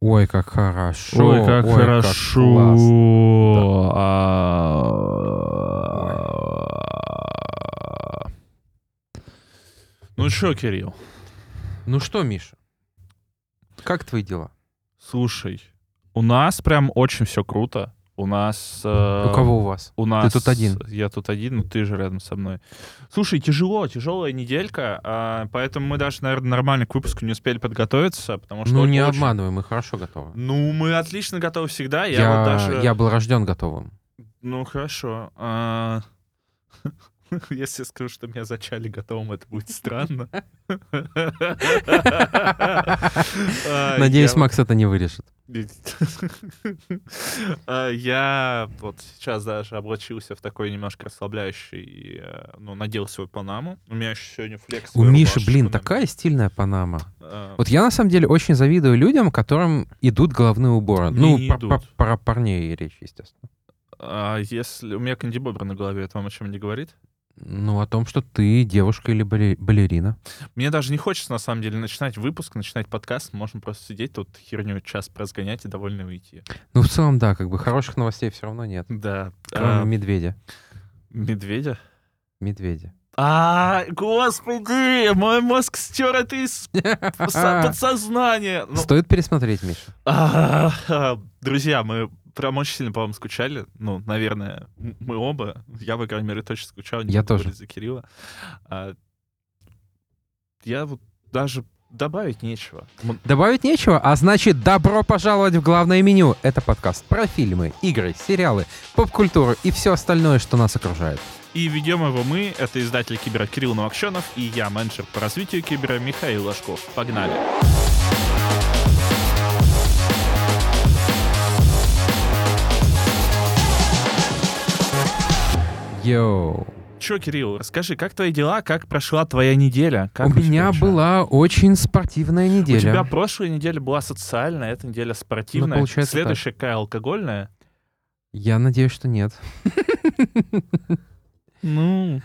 Ой, как хорошо. Ой, как ой, хорошо. классно. А. Ну что, Кирилл, Ну что, Миша, как твои дела? слушай, у нас прям очень все круто. У нас... э, У кого у вас? У нас... тут один. Я тут один, ну ты же рядом со мной. Слушай, тяжело, тяжелая неделька, а, поэтому мы даже, наверное, нормально к выпуску не успели подготовиться, потому что... Ну, не очень- обманывай, мы хорошо готовы. Ну, мы отлично готовы всегда. Я, Я, вот даже... я был рожден готовым. Ну, хорошо. А, Если я скажу, что меня зачали готовым, это будет странно. А, Надеюсь, я- Макс это не вырежет. А, Я вот сейчас даже облачился в такой немножко расслабляющий, э, ну, надел свой панаму. У меня еще сегодня флекс. У Миши, блин, такая стильная панама. Вот я на самом деле очень завидую людям, которым идут головные уборы. Ну, про, парней речь, естественно. А если... У меня кандибобер на голове, это вам о чем не говорит? Ну, о том, что ты девушка или бале- балерина. Мне даже не хочется, на самом деле, начинать выпуск, начинать подкаст. Можно просто сидеть тут, херню час прозгонять и довольно уйти. Ну, в целом, да, как бы хороших новостей все равно нет. Да. Кроме А, медведя. Медведя? Медведя. А, господи, мой мозг стер это из со- подсознания. Ну, Стоит пересмотреть, Миша. а, Друзья, мы прям очень сильно по вам скучали. Ну, наверное, мы оба. Я, по крайней мере, точно скучал. не Я тоже. за Кирилла. А, Я вот даже добавить нечего. Добавить нечего, а значит, добро пожаловать в главное меню. Это подкаст про фильмы, игры, сериалы, поп-культуру и все остальное, что нас окружает. И ведем его мы, это издатель Кибера Кирилл Новокщенов и я, менеджер по развитию Кибера Михаил Ложков. Погнали! Йоу. Че, Кирилл, расскажи, как твои дела, как прошла твоя неделя? Как У тебя меня вообще? была очень спортивная У неделя. тебя прошлая неделя была социальная, эта неделя спортивная. Ну, получается Следующая какая алкогольная? Я надеюсь, что нет. Ну,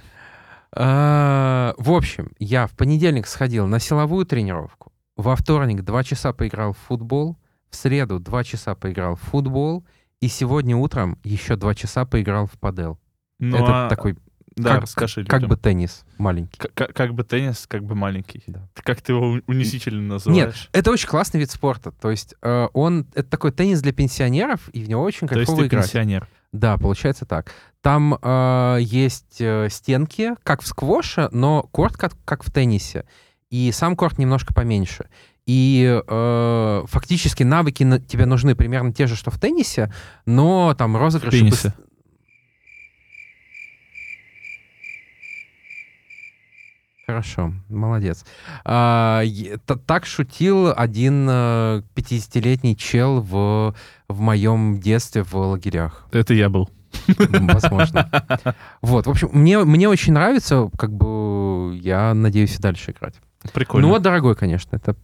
А, В общем, я в понедельник сходил на силовую тренировку. Во вторник два часа поиграл в футбол. В среду два часа поиграл в футбол. И сегодня утром еще два часа поиграл в падел. Ну Это а- такой, да, как- расскажи как людям. бы теннис маленький. К- к- как бы теннис, как бы маленький. Да. Как ты его у- унизительно называешь? Это очень классный вид спорта. То есть э, он это такой теннис для пенсионеров, и в него очень То есть кайфово ты играть. пенсионер. Да, получается так. Там э, есть э, стенки, как в сквоше, но корт как, как в теннисе. И сам корт немножко поменьше. И э, фактически навыки на- тебе нужны примерно те же, что в теннисе, но там розыгрыш... пенисе. Хорошо, молодец. А, так шутил один э, 50-летний чел в, в моем детстве в лагерях. Это я был. М, Возможно. Вот, в общем, мне, мне очень нравится, как бы я надеюсь и дальше играть. Прикольно. Ну, вот дорогой, конечно, это,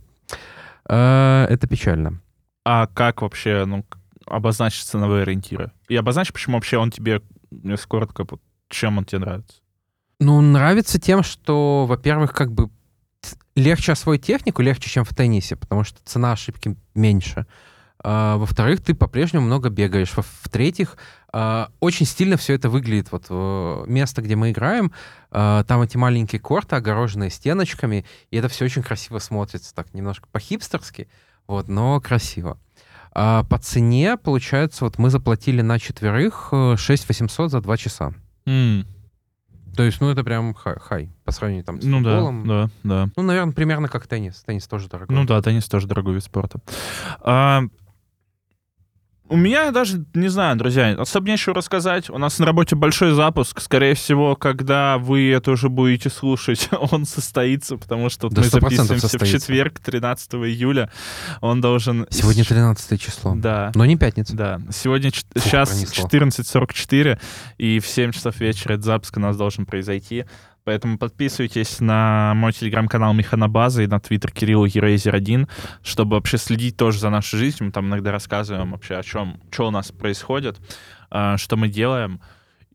э, это печально. А как вообще, ну, обозначить ценовые ориентиры? И обозначь, почему вообще он тебе, если коротко, чем он тебе нравится? Ну, нравится тем, что, во-первых, как бы легче освоить технику, легче, чем в теннисе, потому что цена ошибки меньше. А, во-вторых, ты по-прежнему много бегаешь. В-третьих, а, очень стильно все это выглядит. Вот э, место, где мы играем, а, там эти маленькие корты, огороженные стеночками, и это все очень красиво смотрится, так немножко по-хипстерски, вот, но красиво. А по цене, получается, вот мы заплатили на четверых э, 6 800 за 2 часа. М, То есть, ну, это прям хай, по сравнению там с Ну да, футболом. да, да. Ну, наверное, примерно как теннис. Теннис тоже дорогой. Ну да, теннис тоже дорогой вид спорта. А, у меня даже, не знаю, друзья, особо нечего рассказать. У нас на работе большой запуск. Скорее всего, когда вы это уже будете слушать, он состоится, потому что Да мы 100% записываемся в состоится. четверг, 13 июля. Он должен... Сегодня 13 число. Да. Но не пятница. Да, сегодня ч- Фух, сейчас пронесло. 14.44, и в 7 часов вечера этот запуск у нас должен произойти. Поэтому подписывайтесь на мой телеграм-канал Механобаза и на твиттер Кирилла Ерейзер 1, чтобы вообще следить тоже за нашей жизнью. Мы там иногда рассказываем вообще о чем, что у нас происходит, а, что мы делаем.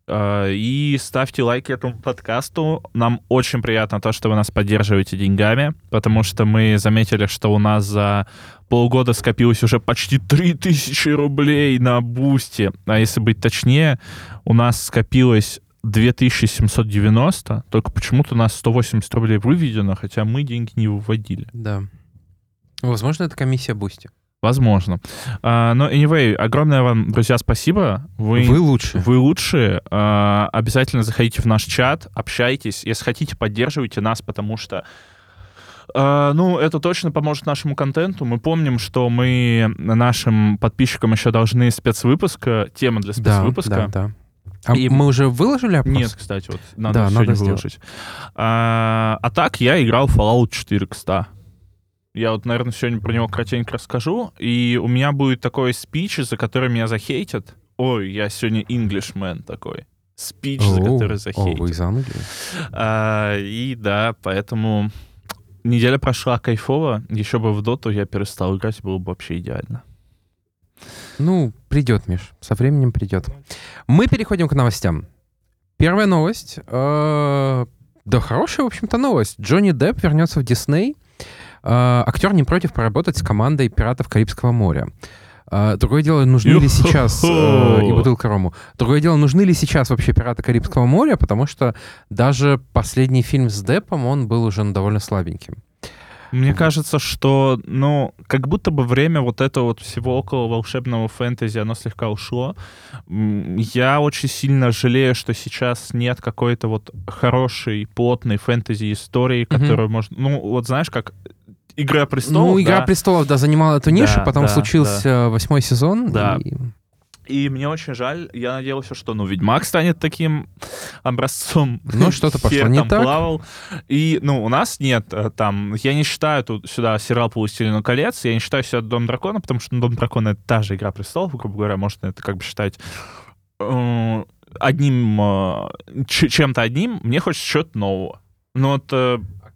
Э, и ставьте лайки этому подкасту. Нам очень приятно то, что вы нас поддерживаете деньгами, потому что мы заметили, что у нас за полгода скопилось уже почти 3000 рублей на Boosty. А если быть точнее, у нас скопилось 2790, только почему-то у нас 180 рублей выведено, хотя мы деньги не выводили. Да. Возможно, это комиссия Boosty. Возможно. А, но, anyway, огромное вам, друзья, спасибо. Вы, вы лучшие. Вы лучшие. А, обязательно заходите в наш чат, общайтесь. Если хотите, поддерживайте нас, потому что Uh, ну, это точно поможет нашему контенту. Мы помним, что мы нашим подписчикам еще должны спецвыпуск, темы для спецвыпуска. Да, да, да. А и... мы уже выложили опрос? Нет, кстати, вот надо да, сегодня надо выложить. А, а так я играл Fallout 4 к Я вот, наверное, сегодня про него кратенько расскажу. И у меня будет такой спич, за который меня захейтят. Ой, я сегодня Englishman такой. Спич, за который захейтят. О, вы из Англии? А, и да, поэтому неделя прошла кайфово. Еще бы в доту я перестал играть, было бы вообще идеально. Ну, придет, Миш, со временем придет. Мы переходим к новостям. Первая новость. Э, да, хорошая, в общем-то, новость. Джонни Депп вернется в Дисней. Э, актер не против поработать с командой «Пиратов Карибского моря». Uh, другое дело, нужны ли сейчас uh, и бутылка рому. Другое дело, нужны ли сейчас вообще пираты Карибского моря, потому что даже последний фильм с Деппом, он был уже довольно слабеньким. Мне кажется, что, ну, как будто бы время вот этого вот всего около волшебного фэнтези, оно слегка ушло. Я очень сильно жалею, что сейчас нет какой-то вот хорошей, плотной фэнтези-истории, которую mm-hmm. можно... Ну, вот знаешь, как Игра престолов. Ну, Игра да. престолов, да, занимала эту нишу, да, потом да, случился да. восьмой сезон. Да. И... И мне очень жаль, я надеялся, что, ну, Ведьмак станет таким образцом. Ну, что-то пошло не так. Плавал. И, ну, у нас нет э, там, я не считаю тут сюда сериал «Властелин колец», я не считаю сюда «Дом дракона», потому что ну, «Дом дракона» — это та же «Игра престолов», грубо говоря, можно это как бы считать э, одним, э, чем-то одним, мне хочется чего-то нового. Ну, вот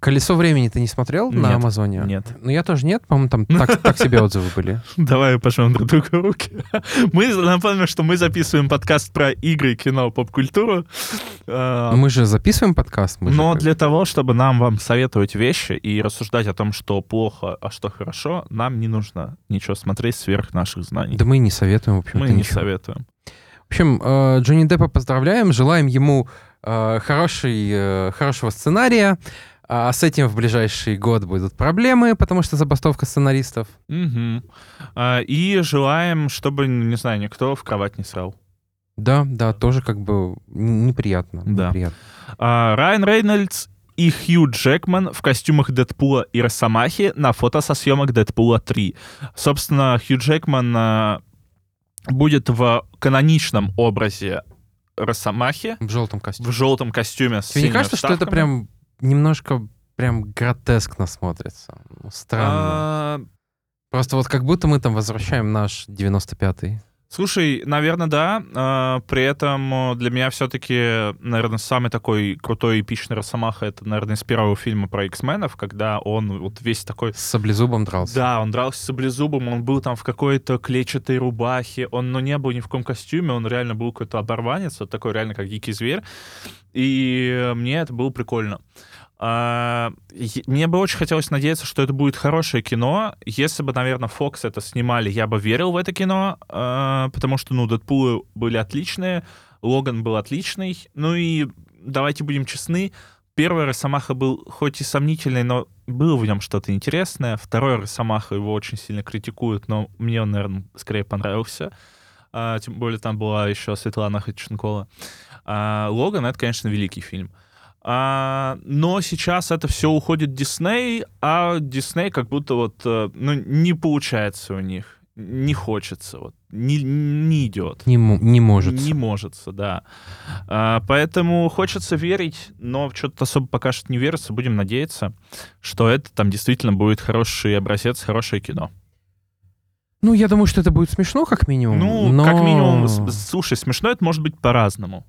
Колесо времени ты не смотрел нет, на Амазоне? Нет. Ну, я тоже нет. По-моему, там так, так себе отзывы были. Давай пожмем друг другу руки. Мы напомним, что мы записываем подкаст про игры, кино, поп-культуру. А, мы же записываем подкаст. Но для того, чтобы нам вам советовать вещи и рассуждать о том, что плохо, а что хорошо, нам не нужно ничего смотреть сверх наших знаний. Да мы не советуем, в общем Мы не советуем. В общем, э, Джонни Деппа поздравляем, желаем ему э, хороший, э, хорошего сценария, а с этим в ближайший год будут проблемы, потому что забастовка сценаристов. Угу. А, и желаем, чтобы, не знаю, никто в кровать не срал. Да, да, тоже как бы неприятно. Да. неприятно. А, Райан Рейнольдс и Хью Джекман в костюмах Дэдпула и Росомахи на фото со съемок Дэдпула 3. Собственно, Хью Джекман а, будет в каноничном образе Росомахи. В желтом костюме. В желтом костюме. Тебе не кажется, вставками. что это прям немножко прям гротескно смотрится. Ну, странно. А... Просто вот как будто мы там возвращаем наш 95-й. Слушай, наверное, да. А, при этом для меня все-таки, наверное, самый такой крутой эпичный Росомаха это, наверное, из первого фильма про X-менов, когда он вот весь такой... С саблезубом дрался. Да, он дрался с саблезубом, он был там в какой-то клетчатой рубахе, он, ну, не был ни в каком костюме, он реально был какой-то оборванец, вот такой реально как дикий зверь. И мне это было прикольно. Мне бы очень хотелось надеяться, что это будет хорошее кино. Если бы, наверное, Fox это снимали, я бы верил в это кино, а, потому что, ну, Дэдпулы были отличные, Логан был отличный. Ну и давайте будем честны, первый Росомаха был хоть и сомнительный, но было в нем что-то интересное. Второй Росомаха его очень сильно критикуют, но мне он, наверное, скорее понравился. А, тем более там была еще Светлана Ходченкова. А, Логан — это, конечно, великий фильм. А, но сейчас это все уходит Дисней, а Дисней как будто вот э, ну, не получается у них. Не хочется, вот, не, не идет. Не, не может. Не может, да. А, поэтому хочется верить, но что-то особо пока что не верится. Будем надеяться, что это там действительно будет хороший образец, хорошее кино. Ну, я думаю, что это будет смешно, как минимум. Ну, но... как минимум, слушай, смешно это может быть по-разному.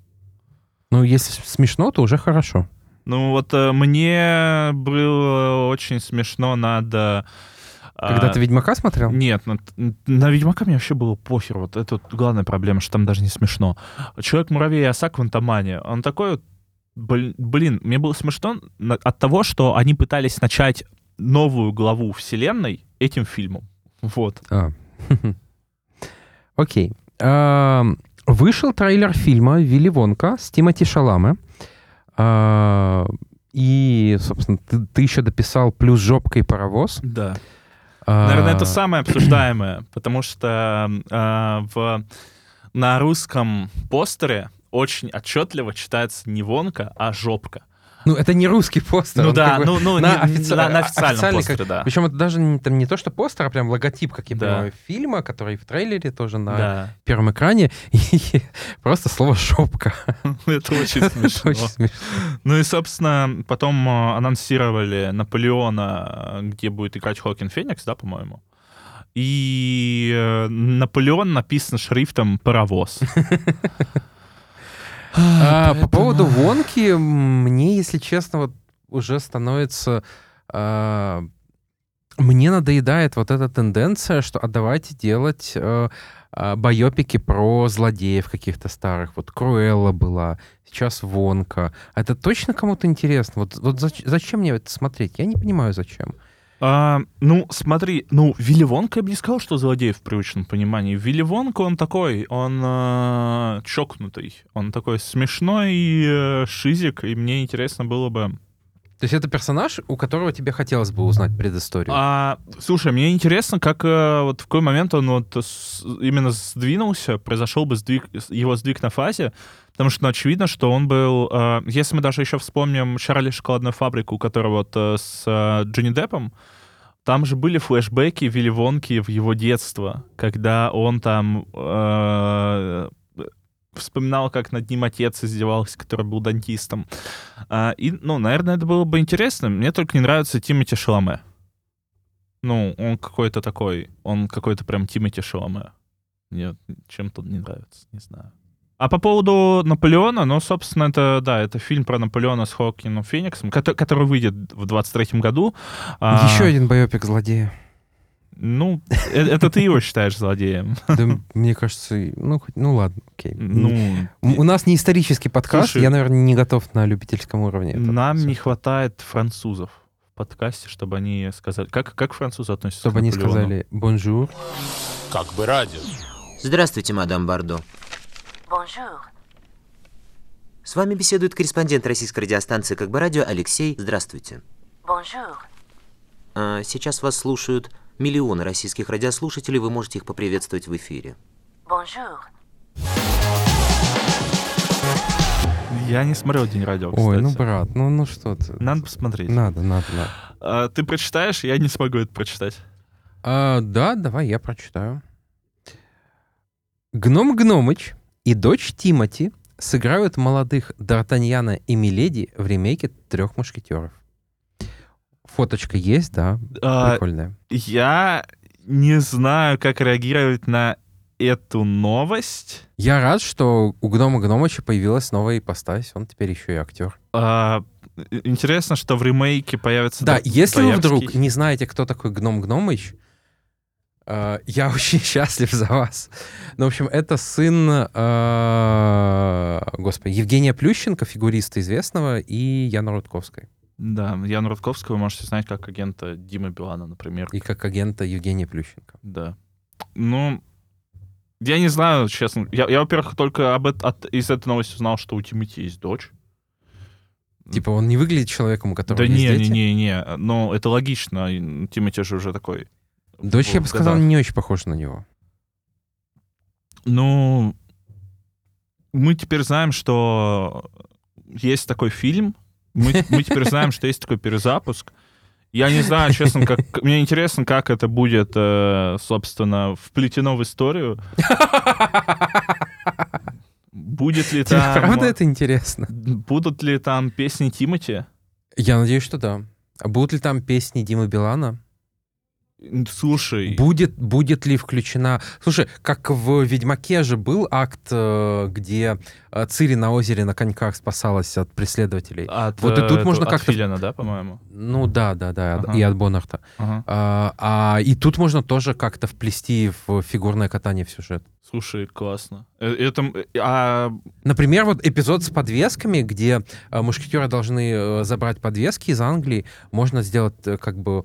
Ну, если смешно, то уже хорошо. Ну, вот э, мне было очень смешно над э, Когда А, ты «Ведьмака» смотрел? Нет, на, на Ведьмака мне вообще было похер. Вот это вот главная проблема, что там даже не смешно. Человек-муравей и оса Квантомания, он такой вот, блин, мне было смешно от того, что они пытались начать новую главу вселенной этим фильмом. Вот. А. Окей. Ам, Вышел трейлер фильма «Вилли Вонка» с Тимоти Шаламе. А, И, собственно, ты, ты еще дописал «Плюс жопка и паровоз». Да. А, Наверное, это самое обсуждаемое, потому что а, в, на русском постере очень отчетливо читается не вонка, а жопка. Ну, это не русский постер. ну да, как бы ну, ну, на не- офици- на, на официальном официальный постере, как- да. Причем это даже не, там не то, что постер, а прям логотип, как я Да. понимаю, фильма, который в трейлере тоже на Да, первом экране. И просто слово «шопка». это очень смешно. очень смешно. Ну и, собственно, потом э, анонсировали Наполеона, э, где будет играть Хокин Феникс, да, по-моему. И э, Наполеон написан шрифтом «Паровоз». А, По Поэтому- поводу Вонки, мне, если честно, вот уже становится... а, Мне надоедает вот эта тенденция, что а давайте делать э, а, байопики про злодеев каких-то старых. Вот Круэлла была, сейчас Вонка. А Это точно кому-то интересно? Вот, вот зач- зачем мне это смотреть? Я не понимаю, зачем. А, ну, смотри, ну, Вилли Вонка я бы не сказал, что злодей в привычном понимании. Вилли Вонка, он такой, он э, чокнутый, он такой смешной э, шизик, и мне интересно было бы... То есть это персонаж, у которого тебе хотелось бы узнать предысторию? А, слушай, мне интересно, как э, вот в какой момент он вот с- именно сдвинулся, произошел бы сдвиг, его сдвиг на фазе, потому что ну, очевидно, что он был... э, если мы даже еще вспомним Чарли шоколадную фабрику, которая вот э, с э, Джонни Деппом, там же были флешбеки Вилли Вонки в его детство, когда он там э, вспоминал, как над ним отец издевался, который был дантистом. А, и, ну, наверное, это было бы интересно. Мне только не нравится Тимоти Шаломе. Ну, он какой-то такой, он какой-то прям Тимоти Шаломе. Мне чем-то не нравится, не знаю. А по поводу Наполеона, ну, собственно, это, да, это фильм про Наполеона с Хокином Фениксом, кото- который выйдет в 23-м году. А, Еще один байопик злодея. Ну, э- это ты его считаешь злодеем. Да, мне кажется, ну, хоть- ну ладно, окей. Ну, У нас не исторический подкаст, Слушай, я, наверное, не готов на любительском уровне. нам не слушать. хватает французов в подкасте, чтобы они сказали... Как, как французы относятся Чтобы к они Наполеону? сказали «bonjour». Как бы радио. Здравствуйте, мадам Бардо. Bonjour. С вами беседует корреспондент российской радиостанции «Как бы радио» Алексей. Здравствуйте. Bonjour. А, сейчас вас слушают миллионы российских радиослушателей. Вы можете их поприветствовать в эфире. Bonjour. Я не смотрел «День радио», Ой, ну, кстати. брат, ну, ну что ты. Надо посмотреть. Надо, надо, надо. А, ты прочитаешь? Я не смогу это прочитать. А, да, давай я прочитаю. Гном Гномыч и дочь Тимати сыграют молодых Д'Артаньяна и Миледи в ремейке «Трех мушкетеров». Фоточка есть, да, А, прикольная. я не знаю, как реагировать на эту новость. Я рад, что у Гнома Гномыча появилась новая ипостась, он теперь еще и актер. А, интересно, что в ремейке появится... Да, Д- если вы Достоевский. вдруг не знаете, кто такой Гном Гномыч, э, я очень счастлив за вас. Ну, в общем, это сын, э, господи, Евгения Плющенко, фигуриста известного, и Яна Рудковской. Да, Яну Рудковского вы можете знать как агента Димы Билана, например. И как агента Евгения Плющенко. Да. Ну, я не знаю, честно. Я, я, во-первых, только об эт- от, из этой новости узнал, что у Тимати есть дочь. Типа он не выглядит человеком, у которого да есть не, не, дети? не, не. Но это логично. Тимати же уже такой. Дочь, я в бы сказал, годах. не очень похожа на него. Ну, мы теперь знаем, что есть такой фильм. Мы, мы теперь знаем, что есть такой перезапуск. Я не знаю, честно, как мне интересно, как это будет, э, собственно, вплетено в историю. Будет ли там... правда это интересно? Будут ли там песни Тимати? Я надеюсь, что да. А будут ли там песни Димы Билана? Слушай, Будет, будет ли включена... Слушай, как в «Ведьмаке» же был акт, э, где э, Цири на озере на коньках спасалась от преследователей. от, вот и тут э, можно от как-то- Филина, да, по-моему? Ну да, да, да, Ага. и от Боннарта. Ага. А, а и тут можно тоже как-то вплести в фигурное катание в сюжет. Слушай, классно. Это, а, Например, вот эпизод с подвесками, где мушкетеры должны забрать подвески из Англии, можно сделать как бы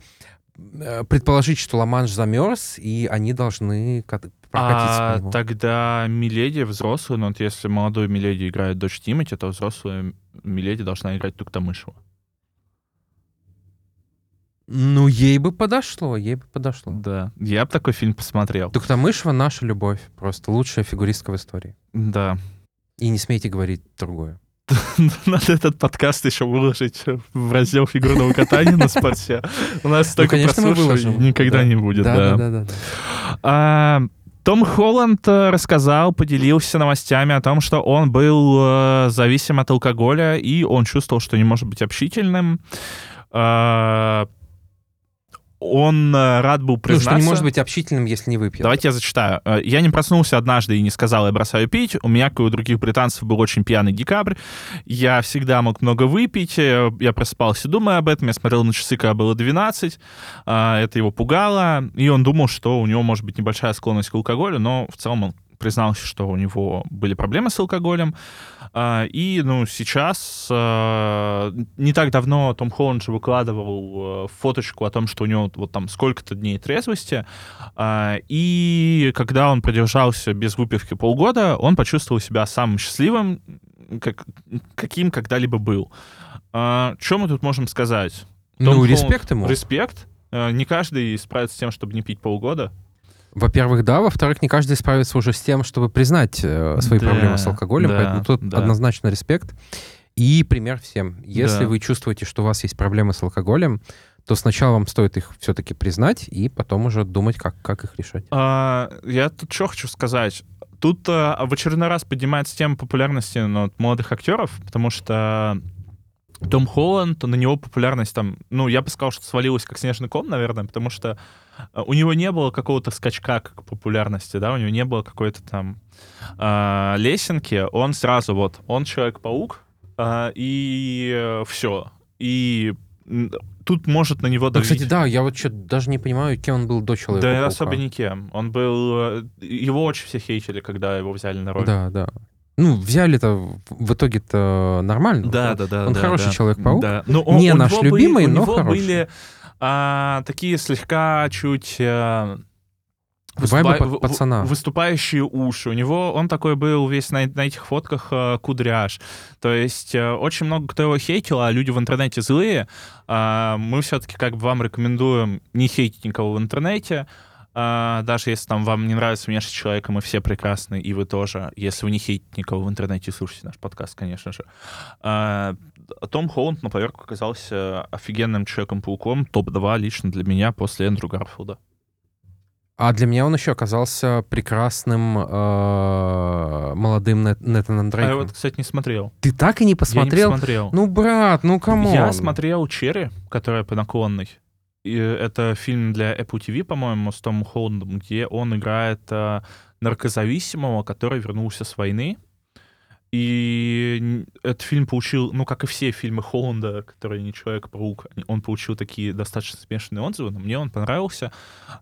предположить, что Ла-Манш замерз, и они должны кат- прокатиться а тогда Миледи взрослая, ну вот если молодой Миледи играет дочь Тимати, то взрослая Миледи должна играть Туктамышева. Ну, ей бы подошло, ей бы подошло. Да. Я бы такой фильм посмотрел. Туктамышева — наша любовь, просто лучшая фигуристка в истории. Да. И не смейте говорить другое. Надо этот подкаст еще выложить в раздел фигурного катания на спорте. У нас столько Ну, прослушиваний никогда Да. не будет. Да, да. А, Том Холланд э, рассказал, поделился новостями о том, что он был э, зависим от алкоголя, и он чувствовал, что не может быть общительным. Он э, рад был Ну, признаться... что не может быть общительным, если не выпьет. Давайте я зачитаю. Э, Я не проснулся однажды и не сказал, я бросаю пить. У меня, как и у других британцев, был очень пьяный декабрь. Я всегда мог много выпить. Э, Я просыпался, думая об этом. Я смотрел на часы, когда было 12. А, Это его пугало. И он думал, что у него может быть небольшая склонность к алкоголю, но в целом он признался, что у него были проблемы с алкоголем. А, И, ну, сейчас, э, не так давно Том Холланд же выкладывал э, фоточку о том, что у него вот там сколько-то дней трезвости, а, и когда он продержался без выпивки полгода, он почувствовал себя самым счастливым, как, каким когда-либо был. Что мы тут можем сказать? Том Ну, Холланд- респект ему. Респект. Не каждый справится с тем, чтобы не пить полгода. Во-первых, да. Во-вторых, не каждый справится уже с тем, чтобы признать э, свои Да, проблемы с алкоголем. да, поэтому тут да. однозначно респект. И пример всем. Если Да. вы чувствуете, что у вас есть проблемы с алкоголем, то сначала вам стоит их все-таки признать, и потом уже думать, как, как их решать. А, я тут что хочу сказать. Тут а, в очередной раз поднимается тема популярности ну, молодых актеров, потому что Том Холланд, на него популярность там, ну, я бы сказал, что свалилась как снежный ком, наверное, потому что у него не было какого-то скачка к популярности, да, у него не было какой-то там а, лесенки, он сразу вот, он Человек-паук, а, и все. И тут может на него Ну, давить... кстати, да, я вот что даже не понимаю, кем он был до человека. Да, особо никем. Он был... э, Его очень все хейтили, когда его взяли на роль. Да, да. Ну, взяли-то в- итоге-то нормально. да, Он- да. да Он да, хороший да. Человек-паук. Да. Но Не у наш него были- любимый, у но него хороший. были а, такие слегка чуть... э, Вайбы выступа- пацана. Выступающие уши. У него он такой был весь на, на этих фотках э, кудряш. То есть э, очень много кто его хейтил, а люди в интернете злые. А, мы все-таки как бы вам рекомендуем не хейтить никого в интернете. А, даже если там вам не нравится внешность человека, мы все прекрасны, и вы тоже. Если вы не хейтите никого в интернете, слушайте наш подкаст, конечно же. А, Том Холланд на поверку оказался офигенным Человеком-пауком, топ-2 лично для меня после Эндрю Гарфилда. А для меня он еще оказался прекрасным э, молодым Нет- Нэтаном А я Дрейком. вот, кстати, не смотрел. Ты так и не посмотрел? Я не посмотрел. Ну, брат, ну кому? Я смотрел «Черри», которая по наклонной. И это фильм для Apple TV, по-моему, с Томом Холландом, где он играет а, наркозависимого, который вернулся с войны. И этот фильм получил, ну, как и все фильмы Холланда, которые не Человек-паук, он получил такие достаточно смешанные отзывы, но мне он понравился.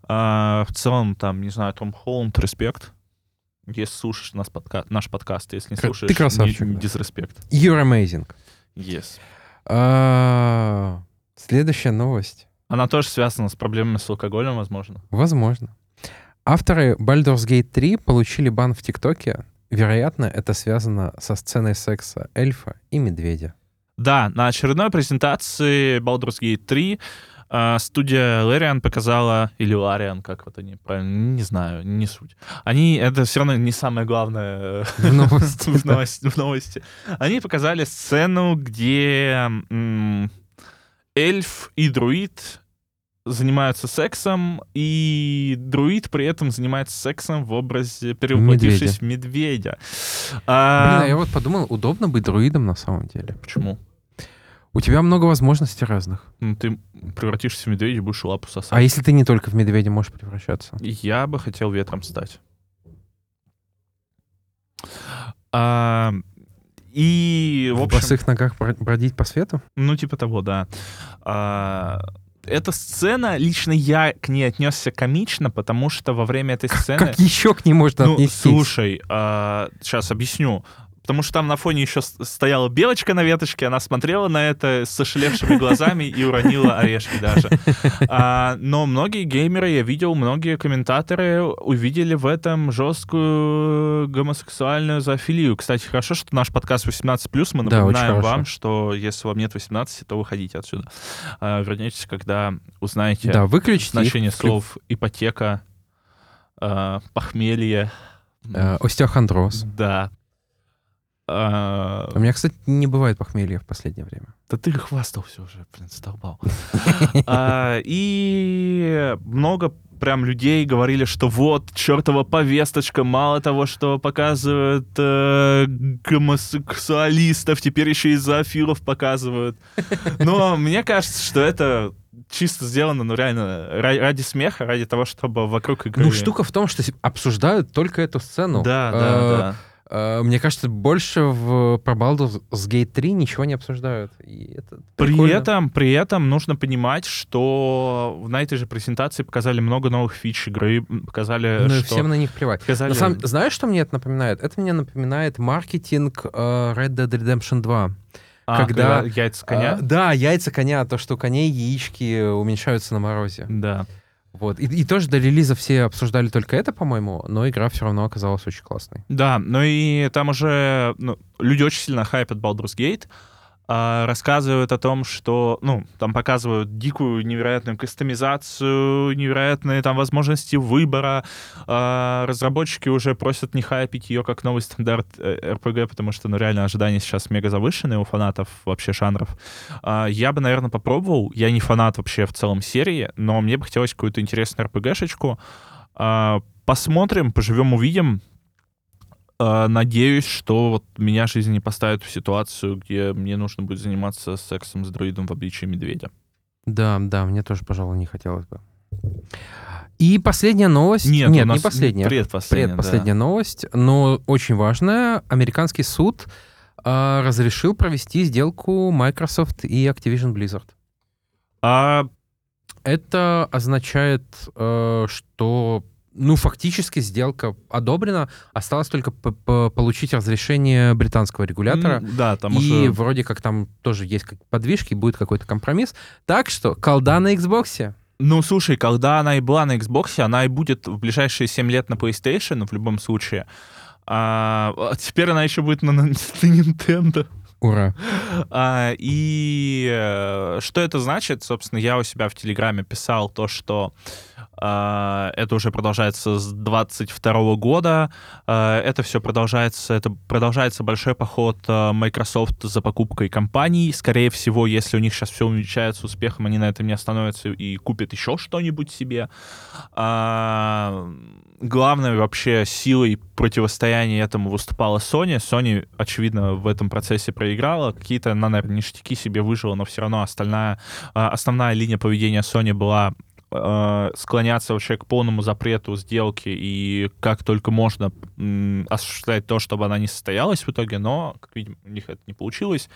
А, в целом, там, не знаю, Том Холланд, респект. Если слушаешь нас подка- наш подкаст, если не Кра- ты слушаешь, красавчик, не, да. дисреспект. You're amazing. Yes. А, Следующая новость. Она тоже связана с проблемами с алкоголем, возможно. Возможно. Авторы Baldur's Gate 3 получили бан в ТикТоке. Вероятно, это связано со сценой секса эльфа и медведя. Да, на очередной презентации Baldur's Gate 3 э, студия Larian показала, или Larian, как вот они правильно, не знаю, не суть. Они, это все равно не самое главное В новости, в новости- в новости. Они показали сцену, где эльф и друид занимаются сексом, и друид при этом занимается сексом в образе, перевоплотившись в медведя. А, Блин, а я вот подумал, удобно быть друидом на самом деле. Почему? У тебя много возможностей разных. Ну, ты превратишься в медведя и будешь лапу сосать. А если ты не только в медведя можешь превращаться? Я бы хотел ветром стать. А, и, в В общем, босых ногах бро- бродить по свету? ну, типа того, да. А, эта сцена, лично я к ней отнесся комично, потому что во время этой сцены... Как еще к ней можно Ну, отнестись? слушай, сейчас объясню. Потому что там на фоне еще стояла белочка на веточке, она смотрела на это с ошелевшими глазами и уронила орешки даже. А, но многие геймеры, я видел, многие комментаторы увидели в этом жесткую гомосексуальную зоофилию. Кстати, хорошо, что наш подкаст 18+, мы Да, напоминаем хорошо. вам, что если вам нет 18, то выходите отсюда. А, вернетесь, когда узнаете Да, их, значение вклю- слов ипотека, а, похмелье. э, остеохондроз. Да. А, У меня, кстати, не бывает похмелья в последнее время. Да ты хвастался уже, блин, столбал. А, И много прям людей говорили, что вот, чертова повесточка, мало того, что показывают э, гомосексуалистов, теперь еще и зоофилов показывают. Но мне кажется, что это чисто сделано, ну реально, ра- ради смеха, ради того, чтобы вокруг игры... Ну, штука в том, что обсуждают только эту сцену. Да, да, Э, да. Э, Мне кажется, больше в про Baldur's Gate 3 ничего не обсуждают. Это При прикольно. этом, при этом нужно понимать, что на этой же презентации показали много новых фич игры, показали, Ну, что... всем на них плевать. показали... На самом- знаешь, что мне это напоминает? Это мне напоминает маркетинг э, Red Dead Redemption 2. А, когда- яйца коня? А, да, яйца коня, то, что у коней яички уменьшаются на морозе. Да. Вот. И, и тоже до релиза все обсуждали только это, по-моему, но игра все равно оказалась очень классной. Да, ну и там уже ну, люди очень сильно хайпят Baldur's Gate, рассказывают о том, что, ну, там показывают дикую, невероятную кастомизацию, невероятные там возможности выбора. А, разработчики уже просят не хайпить ее как новый стандарт э, RPG, потому что, ну, реально ожидания сейчас мега завышенные у фанатов вообще жанров. А, я бы, наверное, попробовал. Я не фанат вообще в целом серии, но мне бы хотелось какую-то интересную RPG-шечку. А, посмотрим, поживем, увидим. А, Надеюсь, что вот меня жизнь не поставит в ситуацию, где мне нужно будет заниматься сексом с дроидом в обличии медведя. Да, да, мне тоже, пожалуй, не хотелось бы. И последняя новость. Нет, Нет не последняя. Предпоследняя, Предпоследняя новость, но очень важная. Американский суд а, разрешил провести сделку Microsoft и Activision Blizzard. А, Это означает, э, что, ну, фактически сделка одобрена. Осталось только получить разрешение британского регулятора. м, да, там и уже... вроде как там тоже есть как подвижки, будет какой-то компромисс. Так что колда на Xbox. Ну, слушай, когда она и была на Xbox, она и будет в ближайшие 7 лет на PlayStation, в любом случае. А, а теперь она еще будет на, на- на Nintendo. Ура. А, и э, что это значит? Собственно, я у себя в Телеграме писал то, что это уже продолжается с 22 года. А, это все продолжается, это продолжается большой поход а, Microsoft за покупкой компаний. Скорее всего, если у них сейчас все увенчается успехом, они на этом не остановятся и купят еще что-нибудь себе. А, главной вообще силой противостояния этому выступала Sony. Sony, очевидно, в этом процессе проиграла. Какие-то, наверное, ништяки себе выжила, но все равно остальная, а, основная линия поведения Sony была э, склоняться вообще к полному запрету сделки и как только можно м, осуществлять то, чтобы она не состоялась в итоге, но, как видим, у них это не получилось.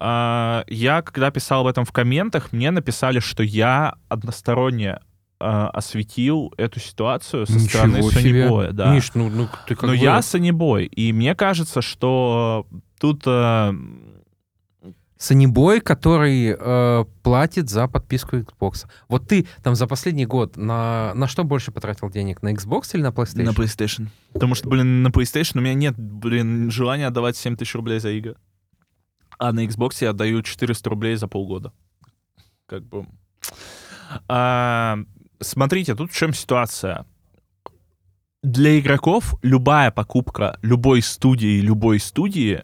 А, Я, когда писал об этом в комментах, мне написали, что я односторонне э, осветил эту ситуацию со стороны Ничего себе. Boy, да. Миш, ну, ну ты как Но бы- я Сонибой, и мне кажется, что тут э, Санибой, который э, платит за подписку Xbox. Вот ты там за последний год на, на что больше потратил денег? На Xbox или на PlayStation? на PlayStation. Потому что, блин, на PlayStation у меня нет, блин, желания отдавать 7 тысяч рублей за игры. А на Xbox я отдаю 400 рублей за полгода. Как бы... А, смотрите, тут в чем ситуация. Для игроков любая покупка любой студии, любой студии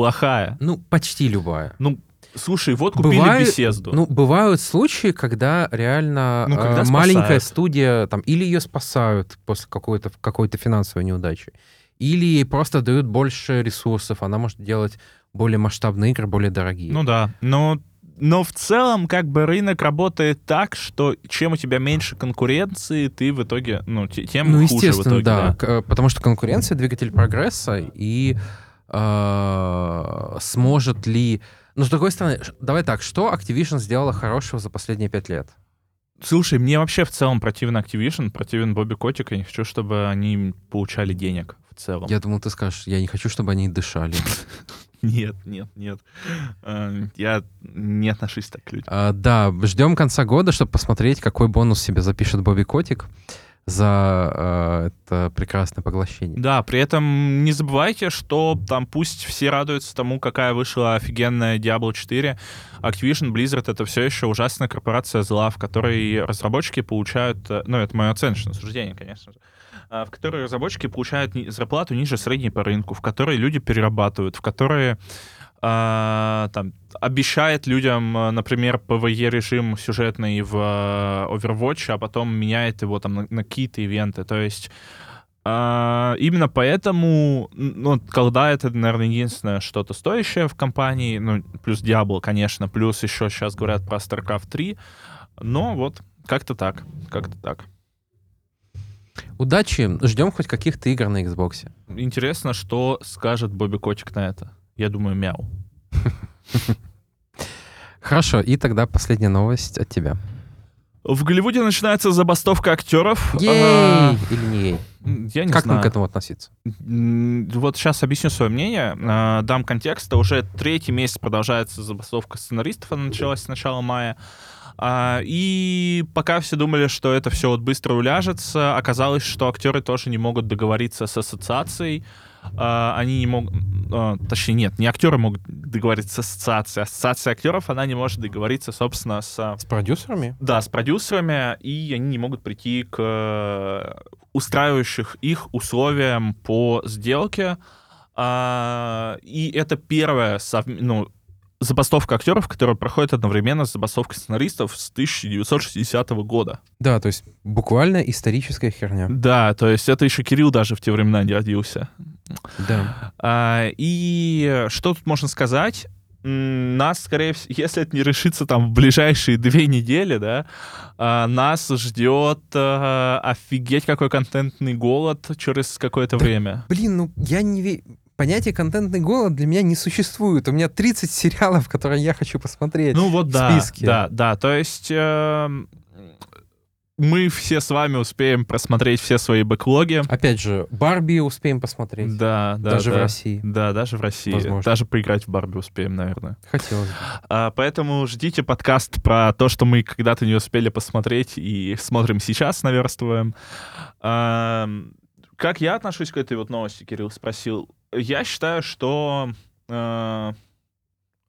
плохая. Ну, почти любая. Ну, слушай, вот купили Бывает- беседу. Ну, бывают случаи, когда реально Ну, когда э, маленькая спасают. студия, там, или ее спасают после какой-то какой-то финансовой неудачи, или ей просто дают больше ресурсов, она может делать более масштабные игры, более дорогие. Ну да, но, но в целом как бы рынок работает так, что чем у тебя меньше конкуренции, ты в итоге, ну, те- тем Ну, хуже в итоге. да. К- э, Потому что конкуренция — двигатель прогресса, и э, сможет ли... Ну, с другой стороны, давай так, что Activision сделала хорошего за последние пять лет? Слушай, мне вообще в целом противен Activision, противен Бобби Котик, я не хочу, чтобы они получали денег в целом. Я думал, ты скажешь, я не хочу, чтобы они дышали. Нет, нет, нет. Э, Я не отношусь так к людям. А, да, ждем конца года, чтобы посмотреть, какой бонус себе запишет Бобби Котик за э, это прекрасное поглощение. Да, при этом не забывайте, что там пусть все радуются тому, какая вышла офигенная Diablo 4, Activision Blizzard — это все еще ужасная корпорация зла, в которой разработчики получают, э, ну, это мое оценочное суждение, конечно же, а, в которой разработчики получают зарплату ниже средней по рынку, в которой люди перерабатывают, в которой а, там, обещает людям, э, например, PvE-режим сюжетный в э, Overwatch, а потом меняет его там на, на какие-то ивенты. То есть а, именно поэтому, ну, колда это, наверное, единственное что-то стоящее в компании, ну, плюс Diablo, конечно, плюс еще сейчас говорят про StarCraft 3, но вот как-то так, как-то так. Удачи, ждем хоть каких-то игр на Xbox. Интересно, что скажет Бобби Котик на это. Я думаю, мяу. Хорошо, и тогда последняя новость от тебя. В Голливуде начинается забастовка актеров. Ей! А, Или не ей? Я не Как знаю. нам к этому относиться? Вот сейчас объясню свое мнение, а, дам контекста. Уже третий месяц продолжается забастовка сценаристов, она началась с начала мая. А, И пока все думали, что это все вот быстро уляжется, оказалось, что актеры тоже не могут договориться с ассоциацией. А, Они не могут... а, Точнее, нет, не актеры могут договориться с ассоциацией. Ассоциация актеров, она не может договориться, собственно, с С продюсерами? да, с продюсерами, и они не могут прийти к э, устраивающих их условиям по сделке. А, и это первая совм- ну, забастовка актеров, которая проходит одновременно с забастовкой сценаристов с 1960 года. Да, то есть буквально историческая херня. Да, то есть это еще Кирилл даже в те времена не родился. Да. А, и что тут можно сказать? Нас, скорее всего, если это не решится там в ближайшие две недели, да, а, нас ждет а, офигеть какой контентный голод через какое-то Да. время. Блин, ну я не верю. Понятие контентный голод для меня не существует. У меня 30 сериалов, которые я хочу посмотреть. Ну вот в да, списке. да, да, то есть эм, мы все с вами успеем просмотреть все свои бэклоги. Опять же, Барби успеем посмотреть. Да, да, Даже в да. России. Да, даже в России. Возможно. Даже поиграть в Барби успеем, наверное. Хотелось бы. А, Поэтому ждите подкаст про то, что мы когда-то не успели посмотреть и смотрим сейчас, наверстываем. Ам, Как я отношусь к этой вот новости, Кирилл спросил. Я считаю, что э,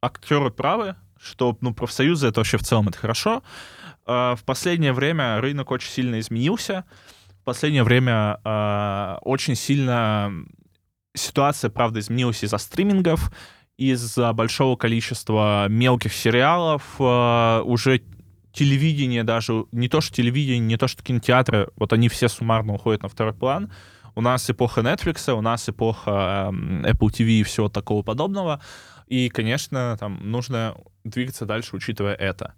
актеры правы, что ну, профсоюзы это вообще в целом это хорошо. А, В последнее время рынок очень сильно изменился. В последнее время э, очень сильно ситуация, правда, изменилась из-за стримингов, из-за большого количества мелких сериалов, э, уже телевидение даже, не то что телевидение, не то что кинотеатры, вот они все суммарно уходят на второй план. У нас эпоха Netflix, у нас эпоха эм, Apple TV и всего такого подобного. И, конечно, там нужно двигаться дальше, учитывая это.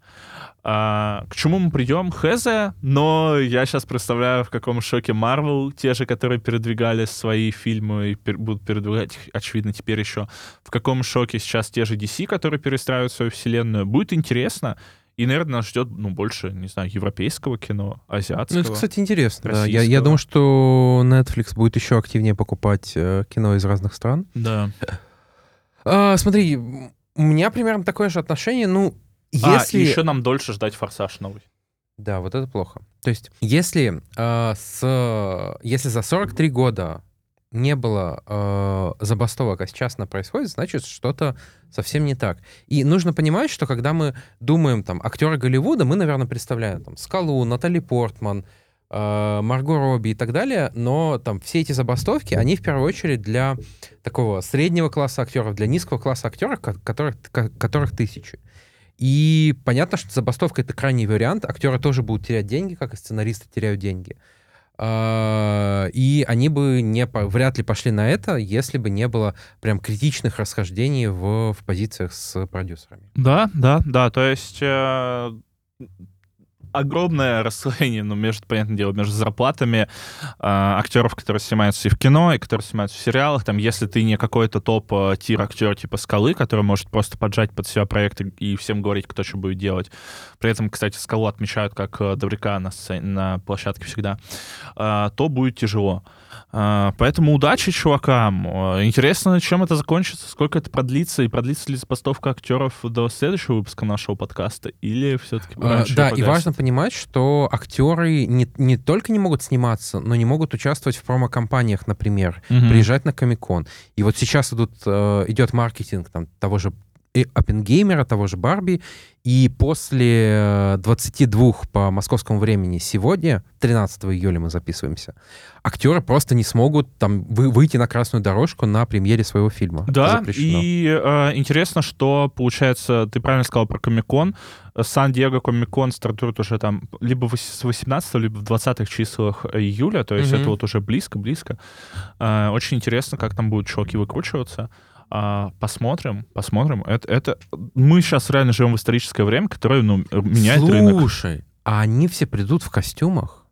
А, к чему мы придем? Хз, но я сейчас представляю, в каком шоке Marvel, те же, которые передвигали свои фильмы и пер- будут передвигать, очевидно, теперь еще. В каком шоке сейчас те же DC, которые перестраивают свою вселенную. Будет интересно. И, наверное, нас ждет, ну, больше, не знаю, европейского кино, азиатского. Ну, это, кстати, интересно. да. Я, я думаю, что Netflix будет еще активнее покупать э, кино из разных стран. Да. А, смотри, у меня примерно такое же отношение. Ну, если... А, еще нам дольше ждать «Форсаж» новый. Да, вот это плохо. То есть, если, э, с, если за 43 года не было э, забастовок, а сейчас она происходит, значит, что-то совсем не так. И нужно понимать, что когда мы думаем, там, актеры Голливуда, мы, наверное, представляем, там, Скалу, Натали Портман, э, Марго Робби и так далее, но там все эти забастовки, они в первую очередь для такого среднего класса актеров, для низкого класса актеров, ко- которых, ко- которых тысячи. И понятно, что забастовка — это крайний вариант. Актеры тоже будут терять деньги, как и сценаристы теряют деньги. А, И они бы не, вряд ли пошли на это, если бы не было прям критичных расхождений в, в позициях с продюсерами. Да, да, да. То есть э, огромное расслоение, ну, между, понятное дело, между зарплатами э, актеров, которые снимаются и в кино, и которые снимаются в сериалах. Там, если ты не какой-то топ-тир актер типа Скалы, который может просто поджать под себя проекты и всем говорить, кто что будет делать. При этом, кстати, Скалу отмечают как э, добряка на, сцене, на площадке всегда. э, то будет тяжело. Э, поэтому удачи чувакам. Э, Интересно, чем это закончится, сколько это продлится, и продлится ли забастовка актеров до следующего выпуска нашего подкаста, или все-таки А, да, и важно понимать, что актеры не, не только не могут сниматься, но не могут участвовать в промо-компаниях, например, приезжать на Комикон. И вот сейчас идут, э, идет маркетинг там, того же и Оппенгеймера, того же Барби, и после э, 22 по московскому времени сегодня, 13 июля мы записываемся, актеры просто не смогут там вы- выйти на красную дорожку на премьере своего фильма. Да, и э, интересно, что, получается, ты правильно сказал про Комикон. Сан-Диего Комикон стартует уже там либо с 18 либо в 20-х числах июля, то есть Мгм. это вот уже близко-близко. Э, очень интересно, как там будут чуваки выкручиваться. А, посмотрим, посмотрим. Это, это... Мы сейчас реально живем в историческое время, которое ну, меняет рынок. Слушай, а они все придут в костюмах?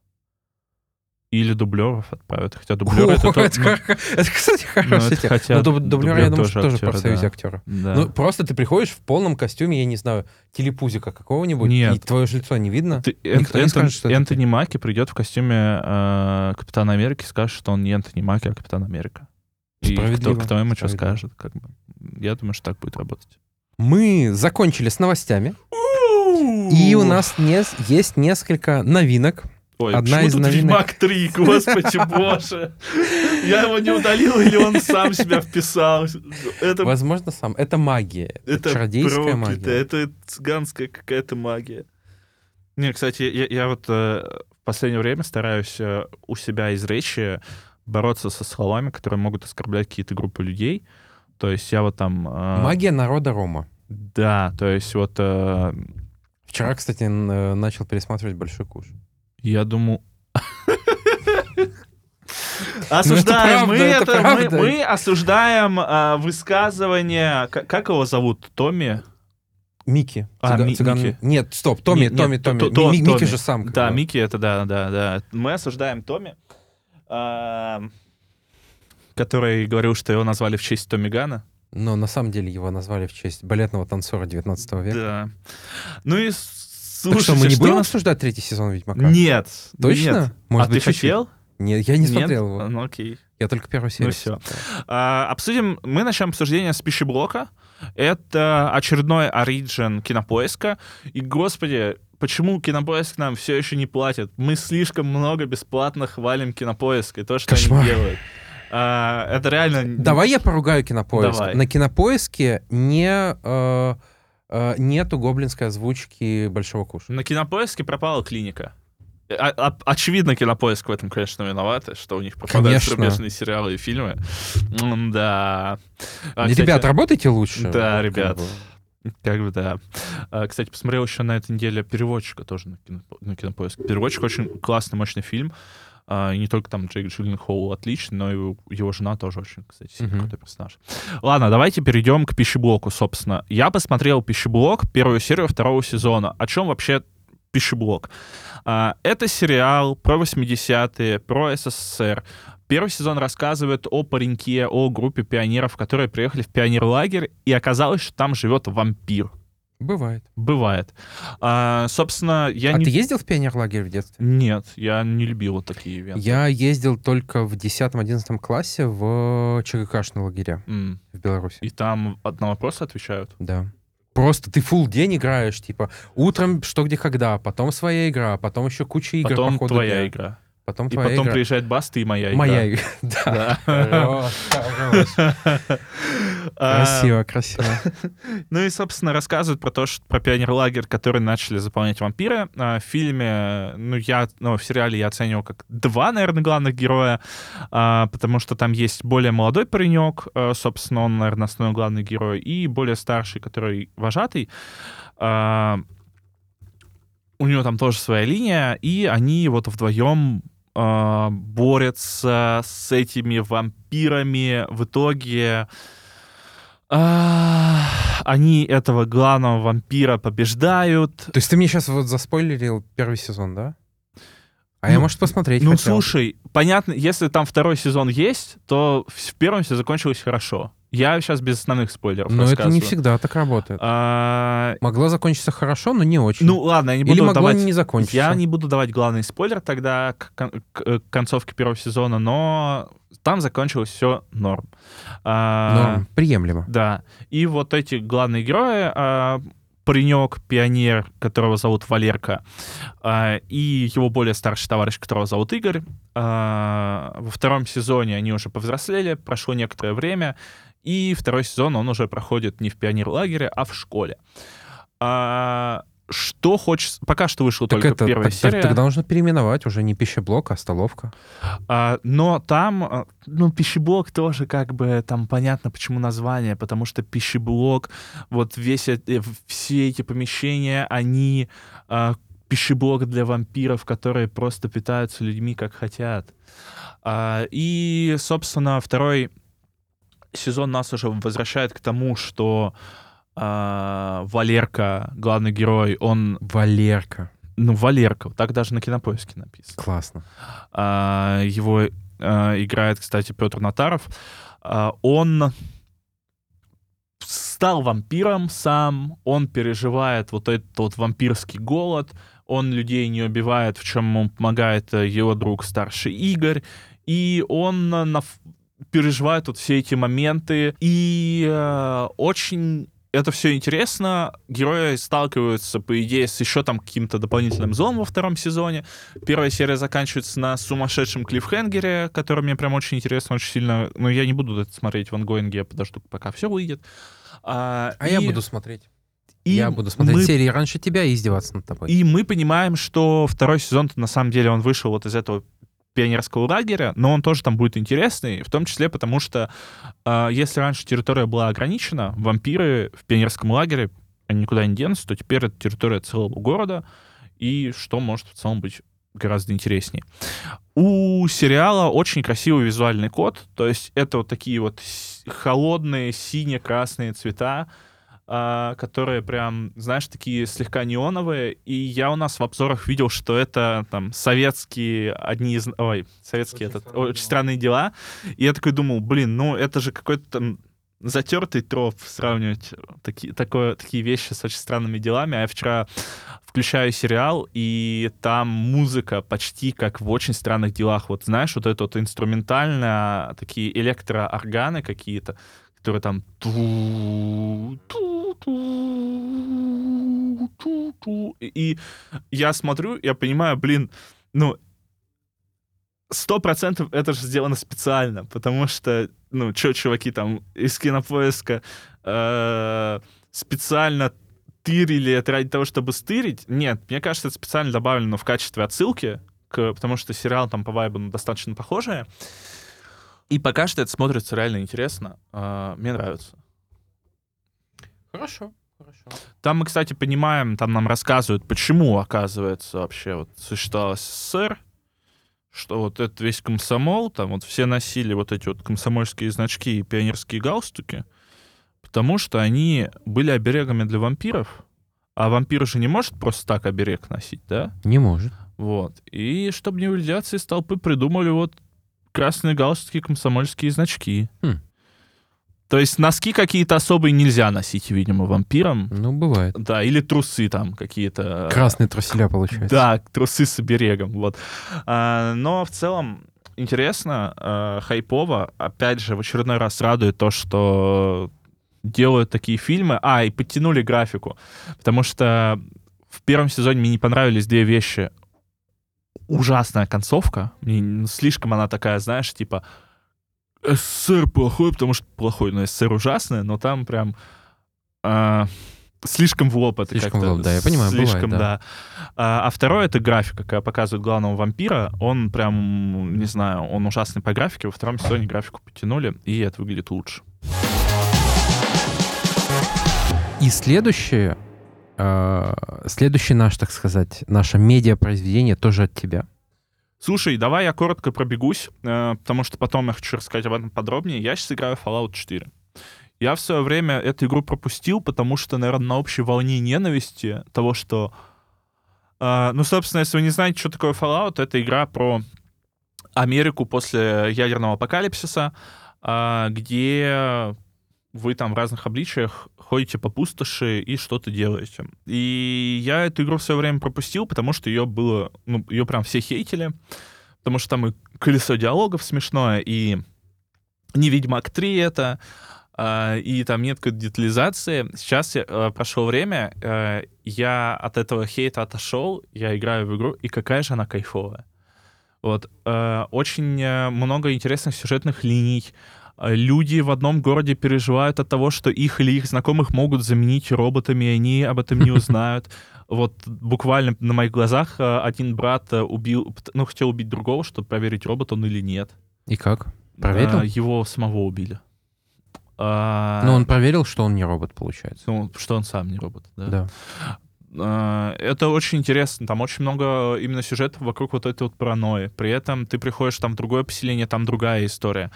Или дублеров отправят. Хотя дублеры это, О, то- это, ну, это, кстати, хорошая это тема. хотя Но дуб- дублеры, я дублер думаю, что тоже в актеры, профсоюзе да. актеров. да. Ну, просто ты приходишь в полном костюме, я не знаю, телепузика какого-нибудь, Нет. и твое же лицо не видно. Ты- Никто Эн- не скажет, что это Энтони Маки придет в костюме э, Капитана Америки и скажет, что он не Энтони Маки, а Капитан Америка. И кто, кто ему что скажет, как бы. Я думаю, что так будет работать. Мы закончили с новостями, и у нас не- есть несколько новинок. Ой, одна почему из тут новинок- Ведьмак 3, господи боже. Я его не удалил, или он сам себя вписал. Это, Возможно, сам. Это магия. это чародейская магия. Это цыганская какая-то магия. Не, кстати, я, я вот э, в последнее время стараюсь э, у себя из речи бороться со словами, которые могут оскорблять какие-то группы людей. То есть я вот там... э, Магия народа Рома. Да, то есть вот э, Вчера, кстати, э, начал пересматривать «Большой куш». я думаю... Осуждаем, правда, мы, это это, мы, мы осуждаем а, высказывание, к- как его зовут, Томми? Микки. А, Цыга- Ми- цыган- Микки. Нет, стоп, Томми, Томми, Томми. то- то- Ми- Ми- Микки же сам. как Да. Микки это, да, да, да. Мы осуждаем Томми, который говорил, что его назвали в честь Томми Гана. Но на самом деле его назвали в честь балетного танцора 19 века. Да. Ну и Так слушайте, что, мы не будем нас- обсуждать третий сезон «Ведьмака»? Нет. Точно? Нет. Может а быть, ты чуть-чуть? хотел? Нет, я не Нет? смотрел его. Ну окей. Я только первую серию. всё. смотрел. А, обсудим, мы начнем обсуждение с пищеблока. Это очередной оригин кинопоиска. И, господи, почему кинопоиск нам все еще не платит? Мы слишком много бесплатно хвалим кинопоиск и то, что Кошмар. они делают. А, это реально... Давай я поругаю кинопоиск. Давай. На кинопоиске не, э, э, нету гоблинской озвучки большого куша. На кинопоиске пропала клиника. А- а- очевидно, кинопоиск в этом, конечно, виноваты, что у них пропадают Конечно. зарубежные сериалы и фильмы. Да. А, Ребят, кстати, работайте лучше. Да, ребят. как бы. Как бы да. А, Кстати, посмотрел еще на этой неделе переводчика тоже на, кино, на кинопоиске. Переводчик очень классный, мощный фильм. А, и не только там Джейк Джилленхол отличный, но и его, его жена тоже очень, кстати, Мгм. крутой персонаж. Ладно, давайте перейдем к пищеблоку, собственно. Я посмотрел пищеблок, первую серию второго сезона. О чем вообще пищеблок? А, это сериал про 80-е, про СССР. Первый сезон рассказывает о пареньке, о группе пионеров, которые приехали в пионерлагерь, и оказалось, что там живет вампир. Бывает. Бывает. А, собственно, я а не... ты ездил в пионерлагерь в детстве? Нет, я не любил вот такие ивенты. Я ездил только в 10-11 классе в ЧГКшные лагеря М, в Беларуси. И там на вопросы отвечают. Да. Просто ты full день играешь, типа, утром что, где, когда, потом своя игра, потом еще куча игр потом по ходу твоя дня. игра. Потом И потом игра. приезжает Баста и моя игра. Моя игра. Да. Хорош. А, Красиво, красиво. Ну и, собственно, рассказывают про то, что про пионерлагерь, который начали заполнять вампиры. А, В фильме, ну, я, ну, в сериале я оценивал как два, наверное, главных героя, а, потому что там есть более молодой паренек, собственно, он, наверное, основной главный герой, и более старший, который вожатый. У него там тоже своя линия, и они вот вдвоем э, борется с этими вампирами. В итоге а, они этого главного вампира побеждают. То есть ты мне сейчас вот заспойлерил первый сезон, да? А я, Ну, может, посмотреть Ну, хотел. слушай, понятно, если там второй сезон есть, то в первом все закончилось хорошо. Я сейчас без основных спойлеров Но это не всегда так работает. А, Могло закончиться хорошо, но не очень. ну, ладно, я не буду Или могло давать... не закончиться. Я не буду давать главный спойлер тогда к, кон- к, э, концовке первого сезона, но там закончилось все норм. А, Норм. Приемлемо. Да. И вот эти главные герои, а, паренек, пионер, которого зовут Валерка, а, и его более старший товарищ, которого зовут Игорь. а, Во втором сезоне они уже повзрослели, прошло некоторое время, и второй сезон он уже проходит не в пионер-лагере, а в школе. А, Что хочешь... Пока что вышла Так только это, первая так- серия. тогда нужно переименовать уже не пищеблок, а столовка. А, но там, а, ну, пищеблок тоже как бы, там понятно, почему название, потому что пищеблок, вот весь, э, все эти помещения, они а, пищеблок для вампиров, которые просто питаются людьми как хотят. А, и, собственно, второй сезон нас уже возвращает к тому, что а, Валерка, главный герой, он, Валерка. ну, Валерка, так даже на кинопоиске написано. Классно. А, его а, играет, кстати, Петр Натаров. А, он стал вампиром сам, он переживает вот этот вот вампирский голод, он людей не убивает, в чем ему помогает э, его друг старший Игорь, и он э, на переживает вот все эти моменты, и э, очень это все интересно. Герои сталкиваются, по идее, с еще там каким-то дополнительным злом во втором сезоне. Первая серия заканчивается на сумасшедшем клиффхенгере, который мне прям очень интересно, очень сильно... Но я не буду это смотреть в ангоинге, я подожду, пока все выйдет. А, А и- я буду смотреть. и я буду смотреть мы серии раньше тебя и издеваться над тобой. и мы понимаем, что второй сезон на самом деле он вышел вот из этого пионерского лагеря, но он тоже там будет интересный, в том числе потому что э, если раньше территория была ограничена, вампиры в пионерском лагере, они никуда не денутся, то теперь это территория целого города, и что может в целом быть гораздо интереснее. У сериала очень красивый визуальный код, то есть это вот такие вот холодные сине-красные цвета, а, которые прям, знаешь, такие слегка неоновые. И я у нас в обзорах видел, что это там советские одни из... Ой, советские Очень этот, странные очень дела. странные дела. И я такой думал, блин, ну это же какой-то там затертый троп сравнивать такие, такое, такие вещи с очень странными делами. А я вчера включаю сериал, и там музыка почти как в очень странных делах. Вот знаешь, вот это вот инструментально, такие электроорганы какие-то, которые там И я смотрю, я понимаю, блин, ну, сто процентов это же сделано специально, потому что, ну, что чуваки там из кинопоиска э, специально тырили это ради того, чтобы стырить? Нет, мне кажется, это специально добавлено в качестве отсылки, к, потому что сериал там по вайбу ну, достаточно похожий. И пока что это смотрится реально интересно. Э, мне нравится. Хорошо, хорошо. Там мы, кстати, понимаем, там нам рассказывают, почему, оказывается, вообще вот существовал СССР, что вот этот весь комсомол, там вот все носили вот эти вот комсомольские значки и пионерские галстуки, потому что они были оберегами для вампиров, а вампир же не может просто так оберег носить, да? Не может. Вот. И чтобы не выделяться из толпы, придумали вот красные галстуки, комсомольские значки. Хм. То есть носки какие-то особые нельзя носить, видимо, вампирам. Ну, бывает. Да, или трусы там какие-то. Красные труселя получается. Да, трусы с оберегом, вот. А, но в целом интересно, а, хайпово. Опять же, в очередной раз радует то, что делают такие фильмы. А, и подтянули графику. Потому что в первом сезоне мне не понравились две вещи. Ужасная концовка. Мне слишком она такая, знаешь, типа СССР плохой, потому что плохой, но СССР ужасная, но там прям а, слишком в лоб это Слишком в как-то. лоб, да, я понимаю, бывает, Слишком, да. да. А, а второе — это графика, когда показывают главного вампира. Он прям, не знаю, он ужасный по графике. Во втором сезоне графику потянули, и это выглядит лучше. И следующее, э, следующий наш, так сказать, наше медиапроизведение тоже от тебя. Слушай, давай я коротко пробегусь, э, потому что потом я хочу рассказать об этом подробнее. Я сейчас играю Fallout 4. Я в свое время эту игру пропустил, потому что, наверное, на общей волне ненависти того, что... э, ну, собственно, если вы не знаете, что такое Fallout, это игра про Америку после ядерного апокалипсиса, а, где вы там в разных обличиях ходите по пустоши и что-то делаете. И я эту игру в свое время пропустил, потому что ее было, ну, ее прям все хейтили, потому что там и колесо диалогов смешное, и не Ведьмак 3 это, а, и там нет какой-то детализации. Сейчас я, э, прошло время, э, я от этого хейта отошел, я играю в игру, и какая же она кайфовая. Вот. э, Очень много интересных сюжетных линий. Э, Люди в одном городе переживают от того, что их или их знакомых могут заменить роботами, и они об этом не узнают. Вот буквально на моих глазах э, один брат э, убил, ну, хотел убить другого, чтобы проверить, робот он или нет. И как? Проверил? Его самого убили. А, Ну, он проверил, что он не робот, получается. ну, что он сам не робот, да. Да. Э, Это очень интересно. Там очень много именно сюжетов вокруг вот этой вот паранойи. При этом ты приходишь там в другое поселение, там другая история.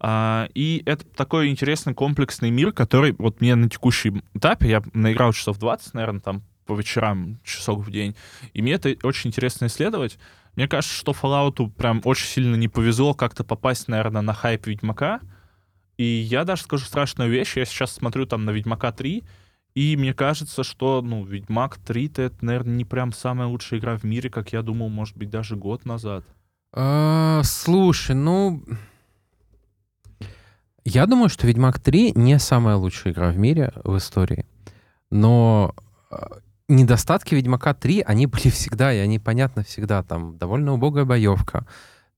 А, И это такой интересный комплексный мир, который вот мне на текущем этапе, я наиграл часов 20, наверное, там по вечерам, часов в день, и мне это очень интересно исследовать. Мне кажется, что Fallout прям очень сильно не повезло как-то попасть, наверное, на хайп Ведьмака. И я даже скажу страшную вещь. Я сейчас смотрю там на Ведьмака 3, и мне кажется, что, ну, Ведьмак 3 это, наверное, не прям самая лучшая игра в мире, как я думал, может быть, даже год назад. А, Слушай, ну... Я думаю, что Ведьмак 3 не самая лучшая игра в мире в истории. Но а, недостатки Ведьмака 3, они были всегда, и они понятны всегда. Там довольно убогая боевка.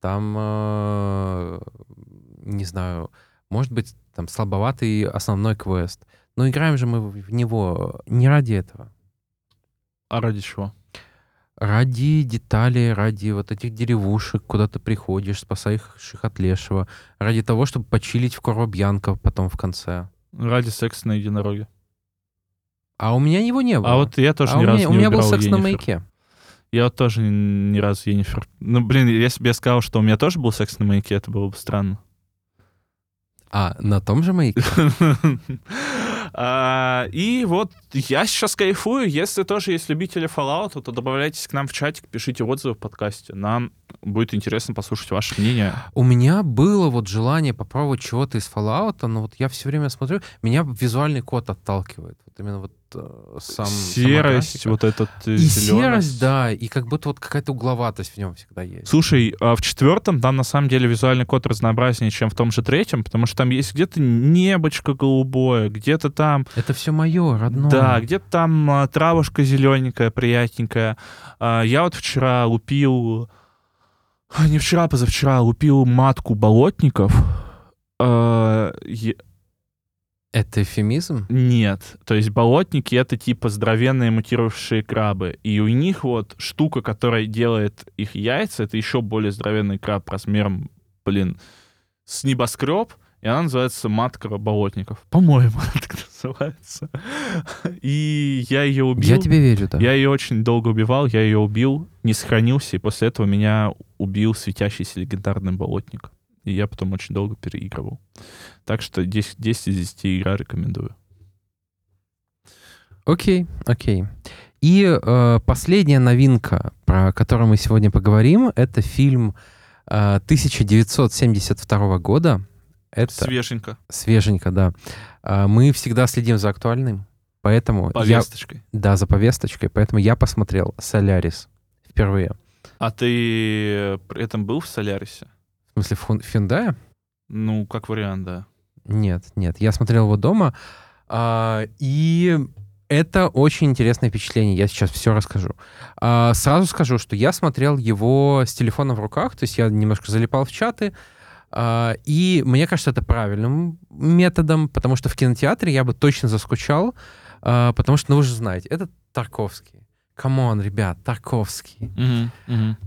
Там, э, не знаю, может быть, там слабоватый основной квест. Но играем же мы в него не ради этого. А ради чего? Ради деталей, ради вот этих деревушек, куда ты приходишь, спасаешь их от лешего. Ради того, чтобы почилить в Коробьянка потом в конце. Ради секса на единороге. А у меня его не было. А вот я тоже А ни у разу меня, у не меня был секс на Yennefer. маяке. Я вот тоже ни, ни разу Енифер. Ну, блин, если бы я сказал, что у меня тоже был секс на маяке, это было бы странно. А, на том же маяке? А, И вот я сейчас кайфую. Если тоже есть любители Fallout, то добавляйтесь к нам в чатик, пишите отзывы в подкасте. Нам будет интересно послушать ваше мнение. У меня было вот желание попробовать чего-то из Fallout, но вот я все время смотрю, меня визуальный код отталкивает. Вот именно вот сам... сама Серость, вот этот э, И зелёность. серость, да, и как будто вот какая-то угловатость в нем всегда есть. Слушай, а в четвертом там на самом деле визуальный код разнообразнее, чем в том же третьем, потому что там есть где-то небочко голубое, где-то там, Это все мое, родное. да, где-то там а, травушка зелененькая, приятненькая. А, я вот вчера лупил, а, не вчера, а позавчера лупил матку болотников. Это эфемизм? Нет, то есть болотники это типа здоровенные мутировавшие крабы. И у них вот штука, которая делает их яйца, это еще более здоровенный краб размером, блин, с небоскреб, и она называется матка болотников. По-моему, она так называется. И я ее убил. Я тебе верю, да. Я ее очень долго убивал, я ее убил, не сохранился, и после этого меня убил светящийся легендарный болотник. И я потом очень долго переигрывал. Так что 10, 10 из 10 игра рекомендую. Окей, окей. И э, последняя новинка, про которую мы сегодня поговорим, это фильм э, 1972 года. Это Свеженько, свеженько, да. А, мы всегда следим за актуальным, поэтому я, повесточкой. да, за повесточкой, поэтому я посмотрел «Солярис» впервые. А ты при этом был в Солярисе? В смысле, в Hyundai? Ну, как вариант, да. Нет, нет, я смотрел его дома, а, и это очень интересное впечатление, я сейчас все расскажу. А, сразу скажу, что я смотрел его с телефоном в руках, то есть я немножко залипал в чаты, а, и мне кажется, это правильным методом, потому что в кинотеатре я бы точно заскучал, а, потому что, ну вы же знаете, это Тарковский. Come on, ребят, Тарковский.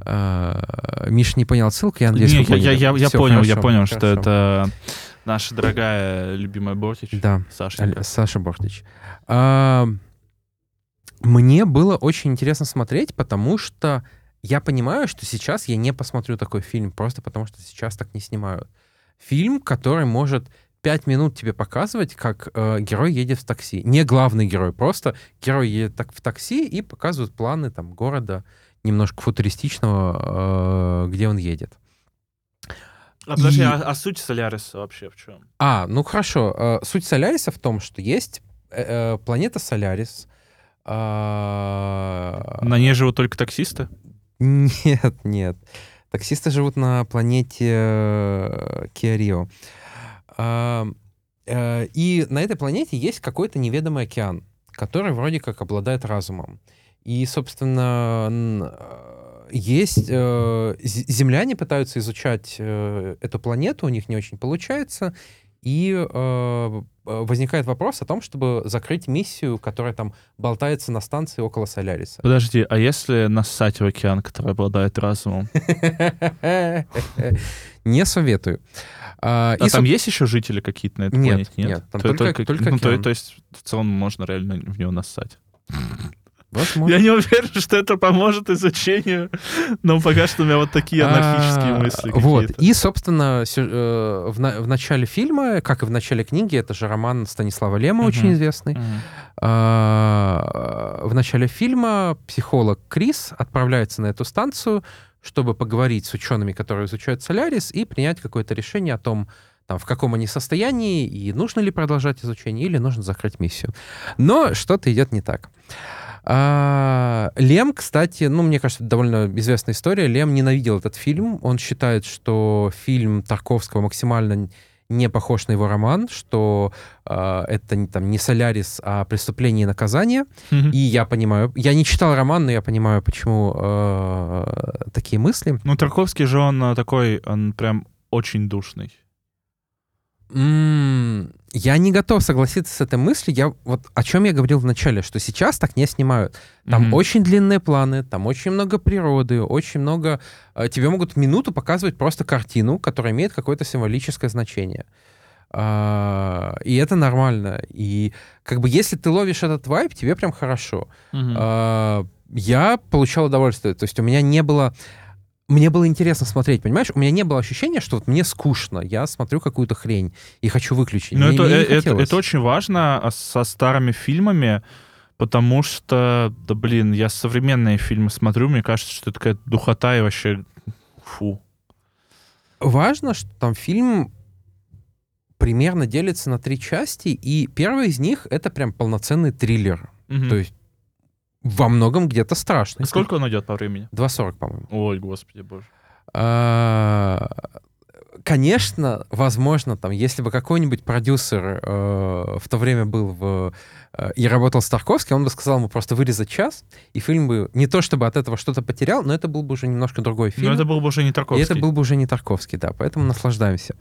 А, Миша не понял ссылку, я надеюсь, Не, я, я, я, я понял, я хорошо, понял, что хорошо. это наша дорогая любимая Бортич. Да. Саша. Саша Бортич. А, Мне было очень интересно смотреть, потому что я понимаю, что сейчас я не посмотрю такой фильм, просто потому что сейчас так не снимают. Фильм, который может пять минут тебе показывать, как э, герой едет в такси. Не главный герой, просто герой едет так в такси и показывают планы там города немножко футуристичного, э, где он едет. А подожди, И- а, а суть Соляриса вообще в чем? А, ну хорошо. Э, Суть Соляриса в том, что есть э, э, планета Солярис. а, На ней живут только таксисты? Нет, нет. Таксисты живут на планете э, Киарио. Э, И на этой планете есть какой-то неведомый океан, который вроде как обладает разумом. И, собственно, э, есть... э, Земляне пытаются изучать э, эту планету, у них не очень получается, и э, э, возникает вопрос о том, чтобы закрыть миссию, которая там болтается на станции около Соляриса. Подожди, а если нассать в океан, который обладает разумом? Не советую. А, А и, там соб- есть еще жители какие-то на этой Нет, планете? нет, там То- только- только ну, то, то есть в целом можно реально в него нассать. Возможно. Я не уверен, что это поможет изучению, но пока что у меня вот такие анархические А, мысли Вот. И, собственно, э, в, на- в начале фильма, как и в начале книги, это же роман Станислава Лема, очень известный. А, В начале фильма психолог Крис отправляется на эту станцию, чтобы поговорить с учеными, которые изучают Солярис, и принять какое-то решение о том, там, в каком они состоянии, и нужно ли продолжать изучение, или нужно закрыть миссию. Но что-то идет не так. А, Лем, кстати, ну, мне кажется, это довольно известная история. Лем ненавидел этот фильм. Он считает, что фильм Тарковского максимально не похож на его роман, что а, это не, там, не «Солярис», а «Преступление и наказание». Мгм. И я понимаю... Я не читал роман, но я понимаю, почему э, такие мысли. Ну, Тарковский же он э, такой, он прям очень душный. Я не готов согласиться с этой мыслью. Я вот о чем я говорил в начале, что сейчас так не снимают. Там Мгм. очень длинные планы, там очень много природы, очень много... э, Тебе могут минуту показывать просто картину, которая имеет какое-то символическое значение. А, И это нормально. И как бы если ты ловишь этот вайб, тебе прям хорошо. А, Я получал удовольствие. То есть у меня не было... Мне было интересно смотреть, понимаешь? У меня не было ощущения, что вот мне скучно, я смотрю какую-то хрень и хочу выключить. Ну, Мне- это, мне не э, это, это очень важно а, со старыми фильмами, потому что, да блин, я современные фильмы смотрю, мне кажется, что это такая духота и вообще фу. Важно, что там фильм примерно делится на три части, и первая из них — это прям полноценный триллер. Мгм. То есть во многом где-то страшный. Сколько он идет по времени? 2.40, по-моему. Ой, господи боже. А, Конечно, возможно, там, если бы какой-нибудь продюсер э, в то время был в, э, и работал с Тарковским, он бы сказал ему просто вырезать час, и фильм бы не то чтобы от этого что-то потерял, но это был бы уже немножко другой фильм. Но это был бы уже не И Тарковский. это был бы уже не Тарковский, да, поэтому наслаждаемся.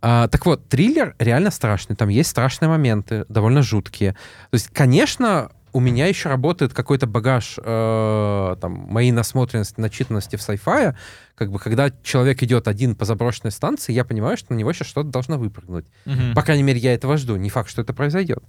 А, так вот, триллер реально страшный. Там есть страшные моменты, довольно жуткие. То есть, конечно, у меня еще работает какой-то багаж э, там, моей насмотренности, начитанности в sci-fi. Как бы, когда человек идет один по заброшенной станции, я понимаю, что на него сейчас что-то должно выпрыгнуть. Мгм. По крайней мере, я этого жду. Не факт, что это произойдет.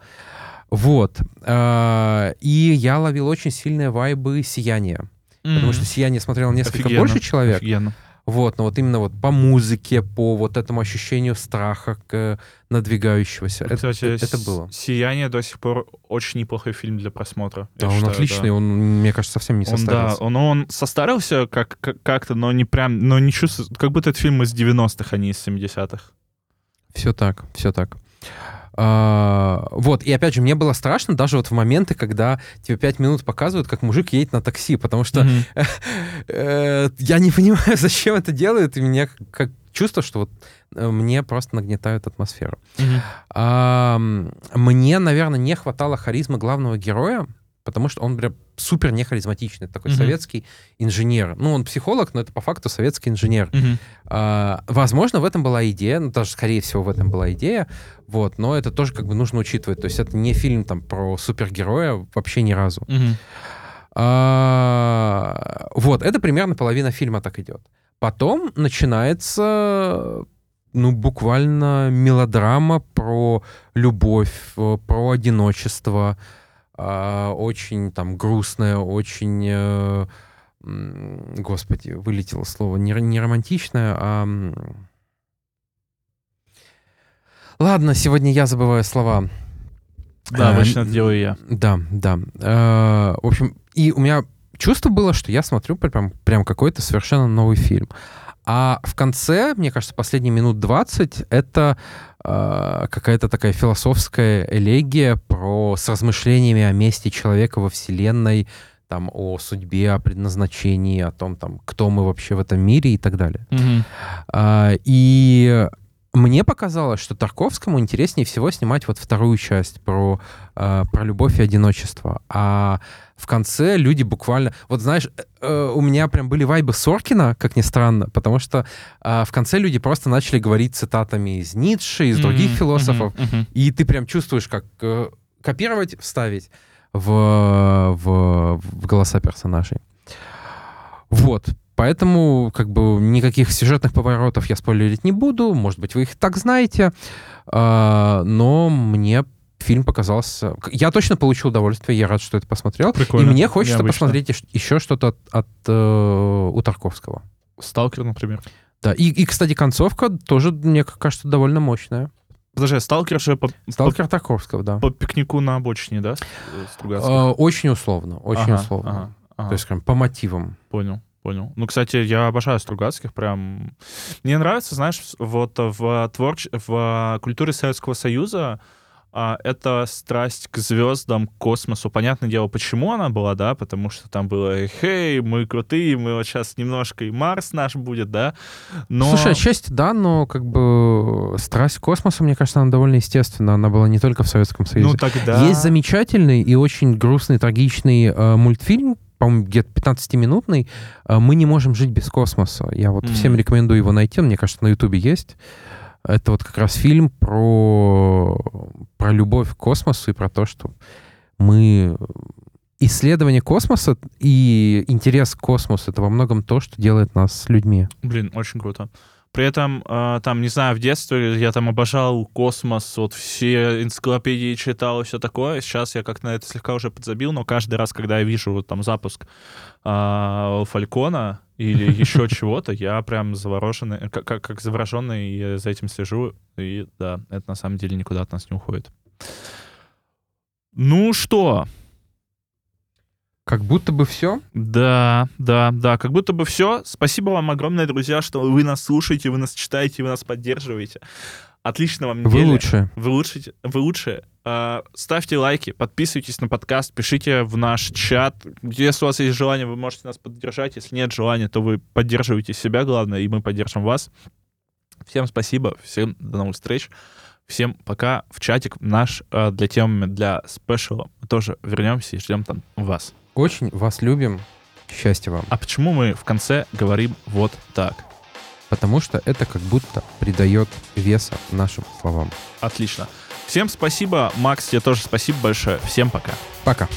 Вот. А, И я ловил очень сильные вайбы сияния. Потому что «Сияние» смотрел несколько Офигенно, больше человек. Офигенно. Вот, но вот именно вот по музыке, по вот этому ощущению страха к, надвигающегося. Это, Кстати, это- это было. «Сияние» до сих пор очень неплохой фильм для просмотра. Да, он считаю, отличный, да. он, мне кажется, совсем не Он, да, состарился. он, он состарился как, как- как-то, но не прям, но не чувствую, как будто это фильм из 90-х, а не из 70-х. Все так, все так. А, вот, и опять же, мне было страшно даже вот в моменты, когда тебе пять минут показывают, как мужик едет на такси, потому что э, я не понимаю, зачем это делают, и меня как чувство, что вот э, мне просто нагнетают атмосферу. Мне, наверное, не хватало харизмы главного героя, потому что он прям супер не харизматичный, такой Мгм. советский инженер. Ну, он психолог, но это по факту советский инженер. Мгм. А, возможно, в этом была идея, ну, даже, скорее всего, в этом была идея, вот, но это тоже как бы нужно учитывать. То есть это не фильм там про супергероя вообще ни разу. Мгм. А, вот, это примерно половина фильма так идет. Потом начинается, ну, буквально мелодрама про любовь, э, про одиночество, очень там грустная, очень э, господи, вылетело слово, не, не романтичная, а... Ладно, сегодня я забываю слова. Да, Э, обычно это делаю я. Да, да. Э, В общем, и у меня чувство было, что я смотрю прям, прям какой-то совершенно новый фильм. А в конце, мне кажется, последние минут 20 это э, какая-то такая философская элегия про с размышлениями о месте человека во Вселенной, там, о судьбе, о предназначении, о том, там, кто мы вообще в этом мире и так далее. Мгм. А, И мне показалось, что Тарковскому интереснее всего снимать вот вторую часть про, а, про любовь и одиночество. А в конце люди буквально... Вот знаешь, э, э, у меня прям были вайбы Соркина, как ни странно, потому что а, в конце люди просто начали говорить цитатами из Ницше, из других Мгм, философов, мгм. и ты прям чувствуешь, как э, копировать, вставить в, в, в голоса персонажей. Вот. Поэтому, как бы, никаких сюжетных поворотов я спойлерить не буду. Может быть, вы их так знаете. А, но мне фильм показался... Я точно получил удовольствие, я рад, что это посмотрел. Прикольно, И мне хочется необычно. посмотреть ещ- еще что-то от, от, э, у Тарковского. Сталкер, например. Да. И, и, кстати, концовка тоже, мне кажется, довольно мощная. Подожди, а Сталкер же по, Сталкер Тарковского, да. по, по пикнику на обочине, да? Э, очень условно, очень Ага, условно. ага, ага. То есть, прям по мотивам. Понял, понял. Ну, кстати, я обожаю Стругацких, прям... Мне нравится, знаешь, вот в, творч... в культуре Советского Союза а, это страсть к звездам, к космосу. Понятное дело, почему она была, да, потому что там было «Хей, мы крутые, мы вот сейчас немножко и Марс наш будет», да, но... Слушай, отчасти да, но как бы страсть к космосу, мне кажется, она довольно естественна. Она была не только в Советском Союзе. ну тогда... Есть замечательный и очень грустный, трагичный э, мультфильм, по-моему, где-то 15-минутный э, «Мы не можем жить без космоса». Я вот Мгм. всем рекомендую его найти, мне кажется, на Ютубе есть. Это вот как раз фильм про, про любовь к космосу и про то, что мы... Исследование космоса и интерес к космосу — это во многом то, что делает нас людьми. Блин, очень круто. При этом, э, там, не знаю, в детстве я там обожал космос, вот все энциклопедии читал и все такое. Сейчас я как-то на это слегка уже подзабил, но каждый раз, когда я вижу вот там запуск а, Фалькона или еще чего-то, я прям завороженный, как, как, как завороженный и за этим слежу. И да, это на самом деле никуда от нас не уходит. Ну что, Как будто бы все. Да, да, да, как будто бы все. Спасибо вам огромное, друзья, что вы нас слушаете, вы нас читаете, вы нас поддерживаете. Отлично вам Вы недели. Вы лучшие. Вы лучшие. А, ставьте лайки, подписывайтесь на подкаст, пишите в наш чат. Если у вас есть желание, вы можете нас поддержать. Если нет желания, то вы поддерживаете себя, главное, и мы поддержим вас. Всем спасибо, всем до новых встреч. Всем пока. В чатик наш а, для темы, для спешала мы тоже вернемся и ждем там вас. Очень вас любим. Счастья вам. А почему мы в конце говорим вот так? Потому что это как будто придает веса нашим словам. Отлично. Всем спасибо. Макс, тебе тоже спасибо большое. Всем пока. Пока.